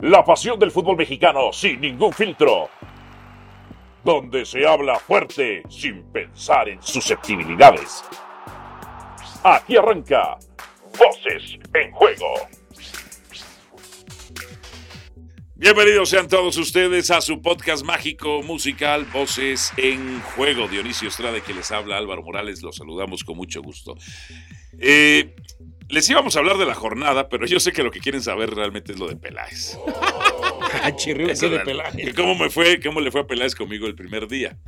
La pasión del fútbol mexicano sin ningún filtro. Donde se habla fuerte sin pensar en susceptibilidades. Aquí arranca Voces en Juego. Bienvenidos sean todos ustedes a su podcast mágico musical Voces en Juego. Dionisio Estrada que les habla Álvaro Morales, los saludamos con mucho gusto. Eh, les íbamos a hablar de la jornada, pero yo sé que lo que quieren saber realmente es lo de Peláez. Ah, chirrió, Eso ¿qué de Peláez? ¿Cómo me fue? ¿Cómo le fue a Peláez conmigo el primer día?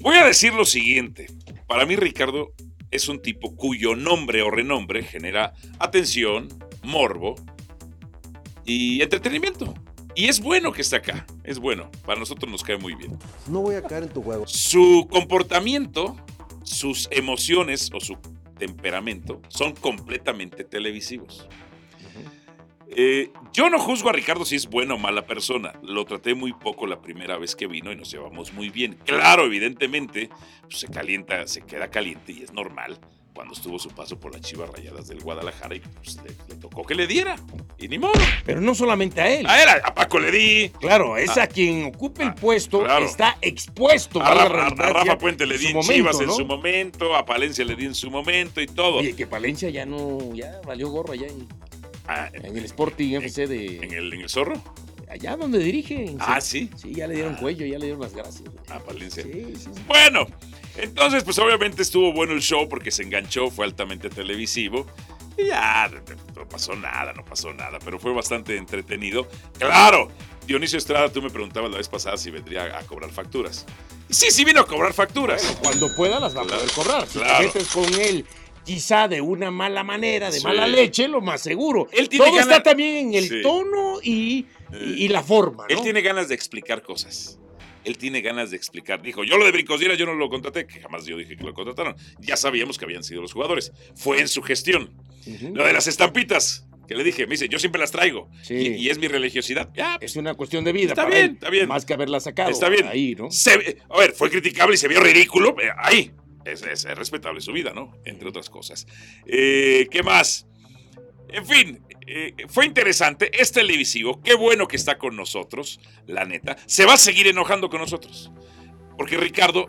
Voy a decir lo siguiente. Para mí, Ricardo es un tipo cuyo nombre o renombre genera atención, morbo y entretenimiento. Y es bueno que esté acá. Es bueno. Para nosotros nos cae muy bien. No voy a caer en tu juego. Su comportamiento, sus emociones o su temperamento son completamente televisivos. Eh, yo no juzgo a Ricardo si es buena o mala persona. Lo traté muy poco la primera vez que vino y nos llevamos muy bien. Claro, evidentemente, pues, se calienta, se queda caliente y es normal cuando estuvo su paso por las Chivas Rayadas del Guadalajara y pues, le, le tocó que le diera. Y ni modo. Pero no solamente a él. A él, a Paco le di. Claro, es Ah. a quien ocupe el Ah, puesto, claro. está expuesto. A Rafa, a Rafa Puente le di en Chivas en su momento, a Palencia le di en su momento y todo. Oye, que Palencia ya no, ya valió gorro allá en, Ah, en, en el Sporting FC de en el, en el zorro. Allá donde dirige. Ah, sí. Sí, ya le dieron Ah. cuello, ya le dieron las gracias. A Palencia. Sí, sí, sí. Bueno, entonces, pues obviamente estuvo bueno el show porque se enganchó, fue altamente televisivo. Y ya, no pasó nada, no pasó nada, pero fue bastante entretenido. Claro, Dionisio Estrada, tú me preguntabas la vez pasada si vendría a cobrar facturas. Sí, sí vino a cobrar facturas. Cuando pueda las va a Claro, poder cobrar. Si claro. te metes con él, quizá de una mala manera, de Sí. mala leche, lo más seguro. Él tiene Todo ganas- está también en el Sí. tono y, y- y la forma, ¿no? Él tiene ganas de explicar cosas. Él tiene ganas de explicar. Dijo, yo lo de Brincosdiera yo no lo contraté, que jamás yo dije que lo contrataron. Ya sabíamos que habían sido los jugadores. Fue en su gestión. Ujú. Lo de las estampitas, que le dije, me dice, yo siempre las traigo. Sí. Y, y es mi religiosidad. Ya, Es una cuestión de vida. Está para bien, él, está bien. Más que haberla sacado. Está bien. Ahí, ¿no? Se- a ver, fue criticable y se vio ridículo. eh, ahí. Es, es- es respetable su vida, ¿no? Entre otras cosas. Eh, ¿Qué más? En fin, eh, fue interesante. Es televisivo. Qué bueno que está con nosotros, la neta. Se va a seguir enojando con nosotros. Porque Ricardo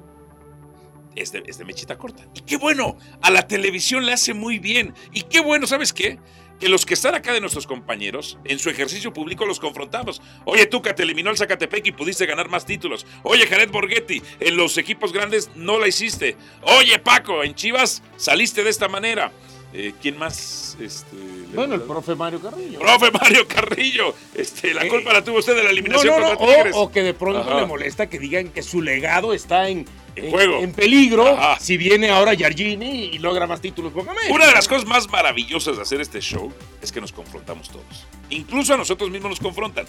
es de, es de mechita corta. Y qué bueno. A la televisión le hace muy bien. Y qué bueno, ¿sabes qué? Que los que están acá de nuestros compañeros, en su ejercicio público los confrontamos. Oye, Tuca, te eliminó el Zacatepec y pudiste ganar más títulos. Oye, Jared Borghetti, en los equipos grandes no la hiciste. Oye, Paco, en Chivas saliste de esta manera. Eh, ¿Quién más? Este, Bueno, el profe Mario Carrillo. Profe Mario Carrillo. Este, la Eh, culpa la tuvo usted de la No, eliminación no, no, Tigres. o, o que de pronto Ajá. le molesta que digan que su legado está en, En juego. en peligro Ajá. si viene ahora Yargini y logra más títulos con América. Una de las cosas más maravillosas de hacer este show es que nos confrontamos todos. Incluso a nosotros mismos nos confrontan.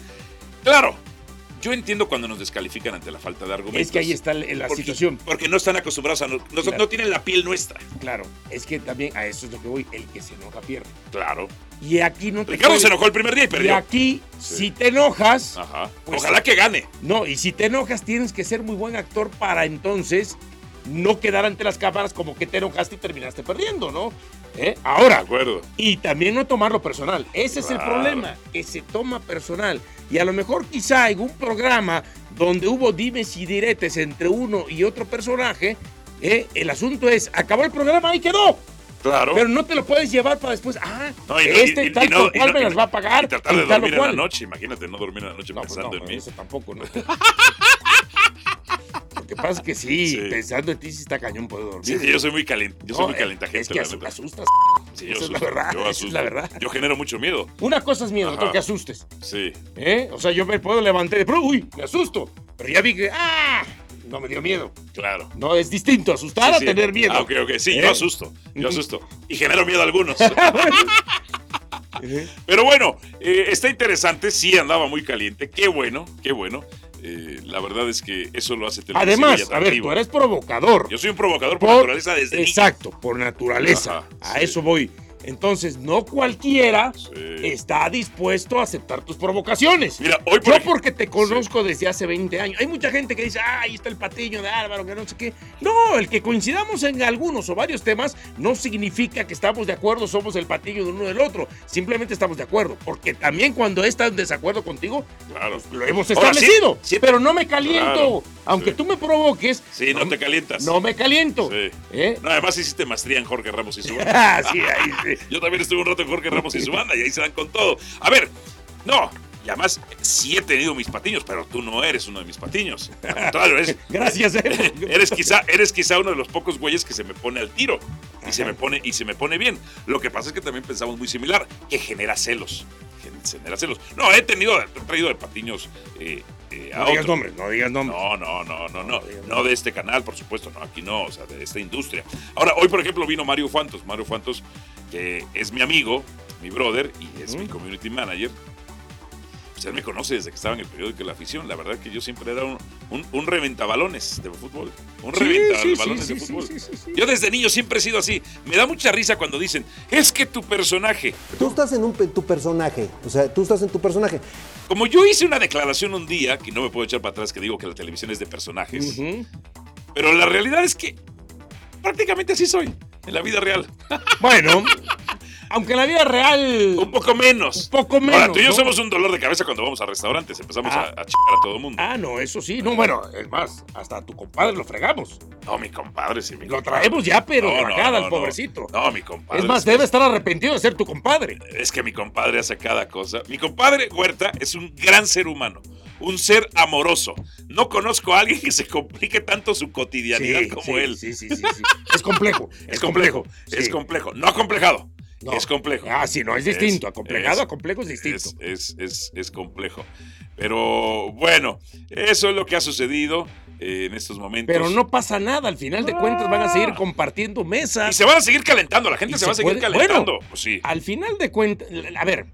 Claro, yo entiendo cuando nos descalifican ante la falta de argumentos. Es que ahí está la porque, situación. Porque no están acostumbrados a... No, no- Claro. no tienen la piel nuestra. Claro, es que también a eso es lo que voy. El que se enoja pierde. Claro. Y aquí no te Ricardo se enojó el primer día y Y perdió. aquí, Sí. si te enojas, Ajá. Pues- Ojalá que gane. no, y si te enojas tienes que ser muy buen actor para entonces no quedar ante las cámaras como que te enojaste y terminaste perdiendo, ¿no? ¿Eh? De Ahora, acuerdo. Y también no tomarlo personal. Ese es el Claro. problema, que se toma personal. Y a lo mejor quizá en un programa donde hubo dimes y diretes entre uno y otro personaje, eh, el asunto es, acabó el programa y quedó. Claro. Pero no te lo puedes llevar para después, ah, No, y- este y- y- tal no- cual no- me las va a pagar. Y tratar de dormir en la noche. Imagínate no dormir en la noche No, pues pensando no, en mí. eso tampoco, ¿no? Lo que pasa es que sí, Sí. pensando en ti si está cañón puedo dormir. Sí, sí, yo soy muy caliente. Yo soy muy caliente gente, Es que la asustas. Sí, yo esa es la verdad, yo esa es la verdad. Yo genero mucho miedo. Una cosa es miedo, otro que asustes. Sí. ¿Eh? O sea, yo me puedo levantar y de uy, me asusto. Pero ya vi que, ¡ah! No me dio miedo. Claro. No, es distinto asustar Sí, a sí. tener miedo. Ah, ok, ok. Sí, ¿Eh? yo asusto. Yo asusto. Y genero miedo a algunos. ¿Eh? Pero bueno, eh, está interesante. Sí, andaba muy caliente. Qué bueno, qué bueno. Eh, la verdad es que eso lo hace Además, a ver, tú eres provocador. Yo soy un provocador por, Por- naturaleza desde niño. Exacto, por naturaleza. Ajá, a sí. eso voy. Entonces, no cualquiera Sí. está dispuesto a aceptar tus provocaciones. Mira, hoy por Yo porque te conozco desde hace 20 años. Hay mucha gente que dice, ah, ahí está el patiño de Álvaro, que no sé qué. No, el que coincidamos en algunos o varios temas no significa que estamos de acuerdo, somos el patiño de uno del otro. Simplemente estamos de acuerdo. Porque también cuando he estado en desacuerdo contigo, Claro. lo hemos establecido. sí. Pero no me caliento. Claro, Aunque sí. tú me provoques, Sí, no, te calientas. no me caliento. Sí. ¿Eh? No, además hiciste maestría en Jorge Ramos y su banda. Ah, sí, ahí sí. Yo también estuve un rato en Jorge Ramos y su banda y ahí se dan con todo. A ver, no. Y además, sí he tenido mis patiños, pero tú no eres uno de mis patiños. Al contrario, eres, Gracias, eh. eres, quizá, eres quizá uno de los pocos güeyes que se me pone al tiro. Y se me pone, y se me pone bien. Lo que pasa es que también pensamos muy similar, que genera celos. Gen- Genera celos. No, he tenido, he traído de patiños eh, eh, No digas nombres, no digas nombres. No, no, no, no, no. No de este canal, por supuesto, no, aquí no, o sea, de esta industria. Ahora, hoy, por ejemplo, vino Mario Fantos. Mario Fantos, que es mi amigo, mi brother y es mi community manager. Pues él me conoce desde que estaba en el periódico de La Afición. La verdad que yo siempre era un, un, un reventabalones de fútbol. Un Sí, reventabalones sí, sí, de sí, fútbol. sí, sí, sí. Yo desde niño siempre he sido así. Me da mucha risa cuando dicen, es que tu personaje. Tú estás en un, tu personaje, o sea, tú estás en tu personaje. Como yo hice una declaración un día, que no me puedo echar para atrás, que digo que la televisión es de personajes. Pero la realidad es que prácticamente así soy en la vida real. Bueno, aunque en la vida real. Un poco menos. Un poco menos, Ahora, tú y yo ¿no? somos un dolor de cabeza cuando vamos a restaurantes. Empezamos Ah. a, a chingar a todo el mundo. Ah, no, eso sí. No, bueno, es más, hasta a tu compadre lo fregamos. No, mi compadre, sí, mi Lo traemos ya, pero de No, no, al pobrecito. No, mi compadre. es más, debe estar arrepentido de ser tu compadre. Es que mi compadre hace cada cosa. Mi compadre Huerta es un gran ser humano. Un ser amoroso. No conozco a alguien que se complique tanto su cotidianidad Sí, como sí, él. Sí, sí, sí, sí. Es complejo. Es complejo. Es complejo. No complejado. No. Es complejo. Ah, sí, no, es distinto. Acomplejado a complejo es distinto. Es, es, es, es complejo. Pero bueno, eso es lo que ha sucedido eh, en estos momentos. Pero no pasa nada. Al final de cuentas van a seguir compartiendo Y mesas. se van a seguir calentando, la gente Y se, se va a seguir puede- calentando. bueno, Pues sí. Al final de cuentas, a ver,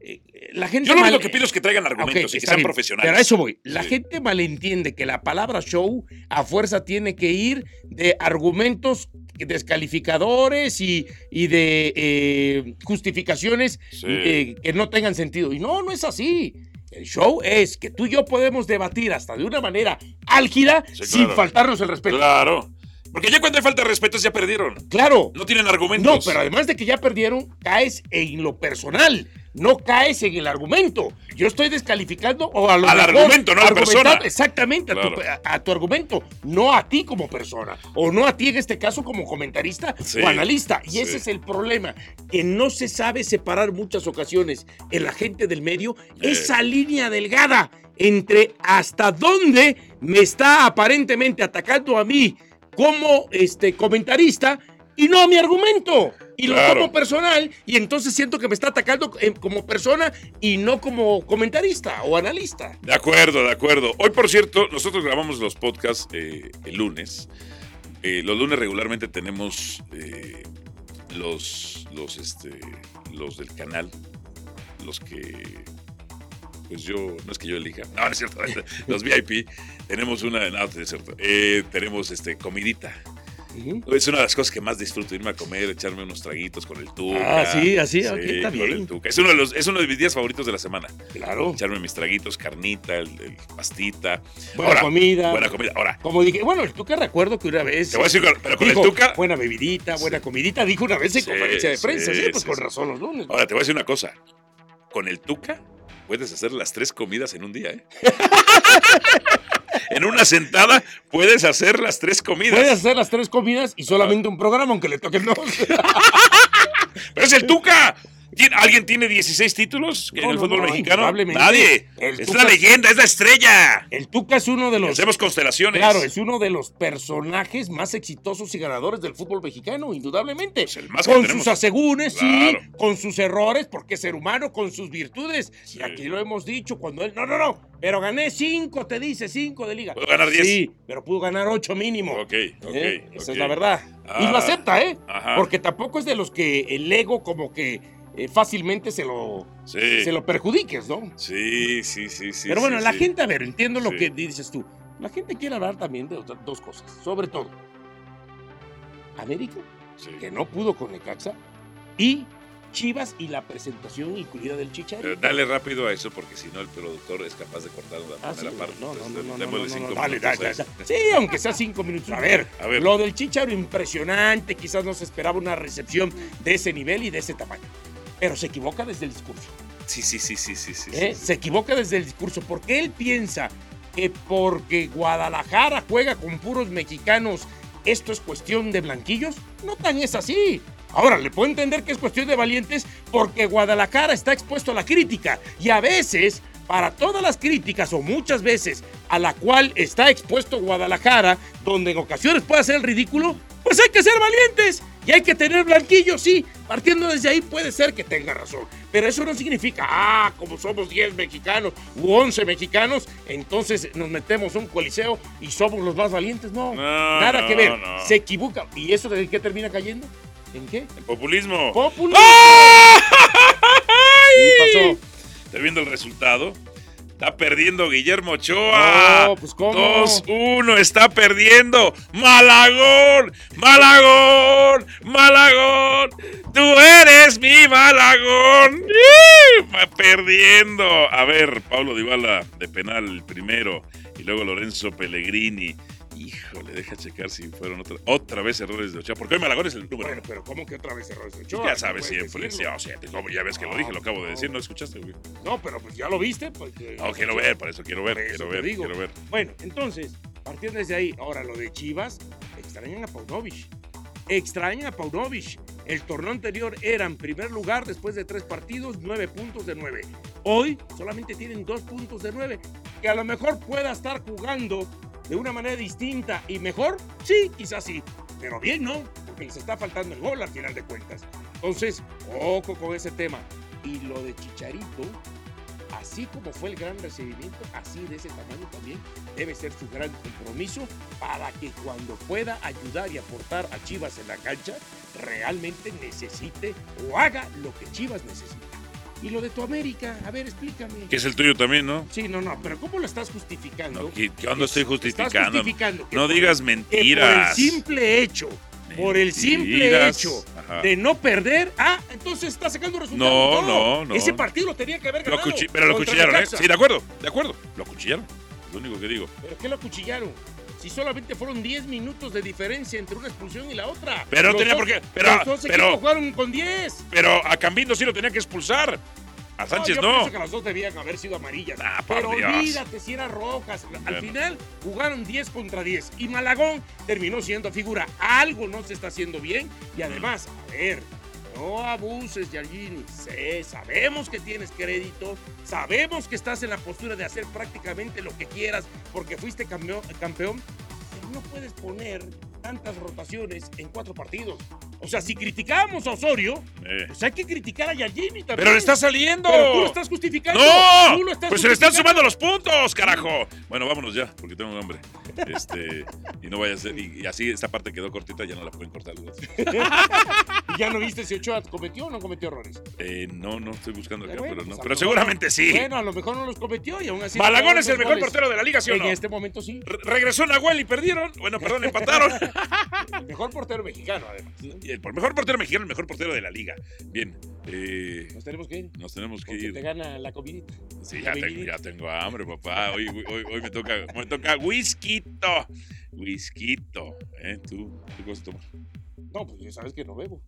eh, la gente. Yo lo mal- único que pido es que traigan argumentos y que sean bien, profesionales. Pero a eso voy. La Sí. gente malentiende que la palabra show a fuerza tiene que ir de argumentos descalificadores y, y de eh, justificaciones Sí. eh, que no tengan sentido. Y no, no es así. El show es que tú y yo podemos debatir hasta de una manera álgida Sí, sin faltarnos el respeto. Claro. Porque ya cuando hay falta de respeto ya perdieron. Claro. No tienen No, argumentos. pero además de que ya perdieron, caes en lo personal, no caes en el argumento. Yo estoy descalificando o a lo Al mejor argumento, no a la persona. Exactamente, a, tu, a- tu argumento, no a ti como persona, o no a ti en este caso como comentarista Sí, o analista. Y ese es el problema, que no se sabe separar muchas ocasiones el agente del medio, Eh. esa línea delgada entre hasta dónde me está aparentemente atacando a mí como este comentarista y no a mi argumento. Y lo Claro. tomo personal y entonces siento que me está atacando eh, como persona y no como comentarista o analista. De acuerdo, de acuerdo. Hoy, por cierto, nosotros grabamos los podcasts eh, el lunes. Eh, los lunes regularmente tenemos eh, los, los, este, los del canal, los que, pues yo, no es que yo elija, no, no es cierto, los VIP. Tenemos una, no, es cierto, eh, tenemos este, comidita. Es una de las cosas que más disfruto, irme a comer, echarme unos traguitos con el tuca. Ah, sí, así, ok, está con bien. el tuca. Es uno, de los, es uno de mis días favoritos de la semana Claro. echarme mis traguitos, carnita, el, el pastita. Buena Ahora, comida. Buena comida. Ahora, Como dije, bueno, el Tuca recuerdo que una vez. te voy a decir, pero con dijo, el tuca. Buena bebidita, buena comidita, dijo una vez en Sí, conferencia de prensa. sí, Sí, pues sí, con sí. razón los lunes. Ahora, te voy a decir una cosa. Con el tuca puedes hacer las tres comidas en un día, ¿eh? en una sentada puedes hacer las tres comidas. Puedes hacer las tres comidas y solamente un programa, aunque le toquen dos. Pero es el tuca. ¿Tien- ¿Alguien tiene 16 títulos en el no, fútbol no, mexicano? Nadie. El es Tuca- la leyenda, es la estrella. El Tuca es uno de los. Hacemos constelaciones. Claro, es uno de los personajes más exitosos y ganadores del fútbol mexicano, indudablemente. Pues el más con sus asegúnes, Claro. sí, con sus errores, porque es ser humano, con sus virtudes. Sí. Y aquí lo hemos dicho cuando él. No, no, no. Pero gané cinco, te dice, cinco de liga. Puedo ganar 10. Sí, pero pudo ganar ocho mínimo. Ok, ok. ¿Eh? Esa ok. es la verdad. y Ah, lo acepta, ¿eh? ajá. Porque tampoco es de los que el ego como que eh, fácilmente se lo, Sí. se lo perjudiques, ¿no? Sí, sí, sí, sí. Pero bueno, sí, la sí. gente, a ver, entiendo lo que dices tú. La gente quiere hablar también de otra- dos cosas, sobre todo. América, que no pudo con Necaxa, y Chivas y la presentación incluida del Chicharito. Pero dale rápido a eso porque si no el productor es capaz de cortar la Ah, primera sí, parte. no, Entonces, no, no, no, démosle no, cinco dale, minutos dale, dale. Sí, aunque sea cinco minutos. A ver, A ver. lo del Chicharo impresionante, quizás no se esperaba una recepción de ese nivel y de ese tamaño. Pero se equivoca desde el discurso. Sí, sí, sí, sí, sí, sí. ¿eh? sí. Se equivoca desde el discurso porque él piensa que porque Guadalajara juega con puros mexicanos, esto es cuestión de blanquillos. No tan es así. Ahora, le puedo entender que es cuestión de valientes porque Guadalajara está expuesto a la crítica y a veces, para todas las críticas o muchas veces a la cual está expuesto Guadalajara, donde en ocasiones puede hacer el ridículo, pues hay que ser valientes y hay que tener blanquillos, sí. Partiendo desde ahí puede ser que tenga razón, pero eso no significa, ah, como somos 10 mexicanos u 11 mexicanos, entonces nos metemos a un coliseo y somos los más valientes. No, No, nada no, que ver. no. Se equivoca. ¿Y eso de qué termina cayendo? ¿En qué? El populismo. Populismo. ¡Ah! ¿Qué pasó? Estoy viendo el resultado. Está perdiendo Guillermo Ochoa. No, pues, ¿cómo? 2-1 está perdiendo. Malagón, Malagón, Malagón. Tú eres mi Malagón. Perdiendo. A ver, Pablo Dybala de penal el primero y luego Lorenzo Pellegrini. Híjole, deja checar si fueron otra, otra vez errores de Ochoa. Porque hoy Malagón es el número Bueno, pero ¿cómo que otra vez errores de Ochoa? ya sabes siempre. Sí, o sea, ya ves que lo dije, lo acabo de decir, ¿no escuchaste, güey? No, pero pues ya lo viste. Porque, No, quiero ver, para eso quiero ver, eso quiero ver, digo. quiero ver. Bueno, entonces, partiendo desde ahí, ahora lo de Chivas, extrañan a Paunovic. Extrañan a Paunovic. El torneo anterior era en primer lugar después de tres partidos, nueve puntos de nueve. Hoy solamente tienen dos puntos de nueve. Que a lo mejor pueda estar jugando de una manera distinta y mejor, sí, quizás sí. Pero bien, ¿no? Porque les está faltando el gol al final de cuentas. Entonces, ojo con ese tema. Y lo de Chicharito, así como fue el gran recibimiento, así de ese tamaño también debe ser su gran compromiso para que cuando pueda ayudar y aportar a Chivas en la cancha, realmente necesite o haga lo que Chivas necesita. Y lo de tu América, a ver, explícame. Que es el tuyo también, ¿no? Sí, no, no, pero ¿cómo lo estás justificando? No, ¿qué- qué onda estoy Estás justificando? No digas mentiras. por el simple hecho, por el simple hecho Ajá. de no perder, ah, entonces está sacando resultados. No, no, no. Ese partido lo tenía que haber Lo ganado. cuchi- pero lo cuchillaron, ¿eh? Sí, de acuerdo, de acuerdo. Lo cuchillaron. Lo único que digo. ¿Pero qué lo cuchillaron? Si solamente fueron 10 minutos de diferencia entre una expulsión y la otra. Pero no tenía dos- por qué- pero- los dos pero- equipos jugaron con 10. Pero a Cambindo sí lo tenía que expulsar. A Sánchez yo no. pienso que las dos debían haber sido amarillas. Ah, pero Dios. olvídate si eran rojas. Al Bueno. final jugaron 10 contra 10. Y Malagón terminó siendo figura. Algo no se está haciendo bien. Y además, a ver, no abuses, Yargini. Sí, sabemos que tienes crédito. Sabemos que estás en la postura de hacer prácticamente lo que quieras porque fuiste campeón. campeón pero no puedes poner tantas rotaciones en cuatro partidos. O sea, si criticábamos a Osorio, Eh. pues hay que criticar a Yargini también. Pero le está saliendo. Pero tú lo estás justificando. ¡No! Tú lo estás Pues se le están sumando los puntos, carajo. Bueno, vámonos ya, porque tengo hambre. Este, y no vaya a ser. Y, y así esta parte quedó cortita, ya no la pueden cortar. ¿Y ya no viste si Ochoa cometió o no cometió errores? Eh, no, no estoy buscando acá, Bueno, pero no. pues, a pero seguramente no. sí. Bueno, a lo mejor no los cometió y aún así. Malagón marcaron es el mejor goles. portero de la liga, ¿sí o En no? este momento sí. Re- regresó Nahuel y perdieron. Bueno, perdón, empataron. El mejor portero mexicano, además. Y el mejor portero mexicano, el mejor portero de la liga. Bien. eh, Nos tenemos que ir. nos tenemos que Porque ir. te gana la comidita. Sí, la ya, tengo, ya tengo hambre, papá. Hoy, hoy, hoy- me toca, me toca whiskito. Whiskito. ¿Eh? ¿Tú, ¿Tú qué vas a tomar? No, pues ya sabes que no bebo.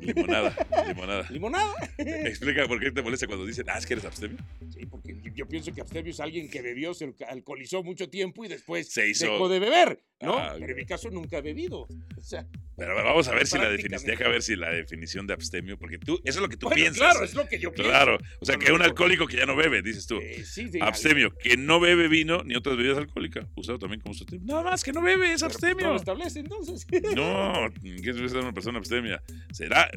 Limonada, limonada. Limonada. Explica por qué te molesta cuando dicen, ah, es que eres abstemio. Sí, porque yo- yo pienso que abstemio es alguien que bebió, se alcoholizó mucho tiempo y después Se hizo- dejó de beber, ¿no? Ah, Pero en mi caso nunca he bebido. O sea, Pero vamos a ver si la definición, deja ver si la definición de abstemio, porque tú, eso es lo que tú bueno, piensas. claro, es lo que yo pienso. Claro, o sea, No, que no, un alcohólico que ya no bebe, dices tú. Eh, sí, sí, Abstemio, que no bebe vino ni otras bebidas alcohólicas, usado también como sustantivo. Nada más que no bebe, es pues, abstemio. No lo establece entonces. No, ¿qué es una persona abstemia? Será,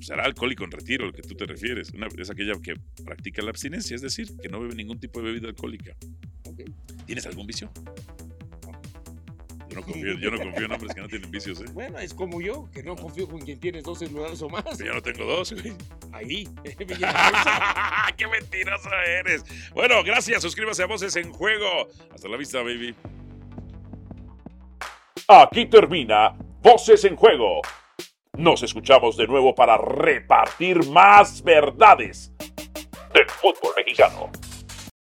será alcohólico en retiro, lo que tú te refieres. Una- es aquella que practica la abstinencia, es decir, que no bebe ningún tipo de bebida alcohólica. ¿Tienes algún vicio? Yo no confío, yo no confío en hombres que no tienen vicios, ¿eh? Bueno, es como yo, que no confío con quien tienes dos celulares o más. Pero yo no tengo dos, güey. Ahí. ¡Qué mentiroso eres! Bueno, gracias. Suscríbase a Voces en Juego. Hasta la vista, baby. Aquí termina Voces en Juego. Nos escuchamos de nuevo para repartir más verdades del fútbol mexicano.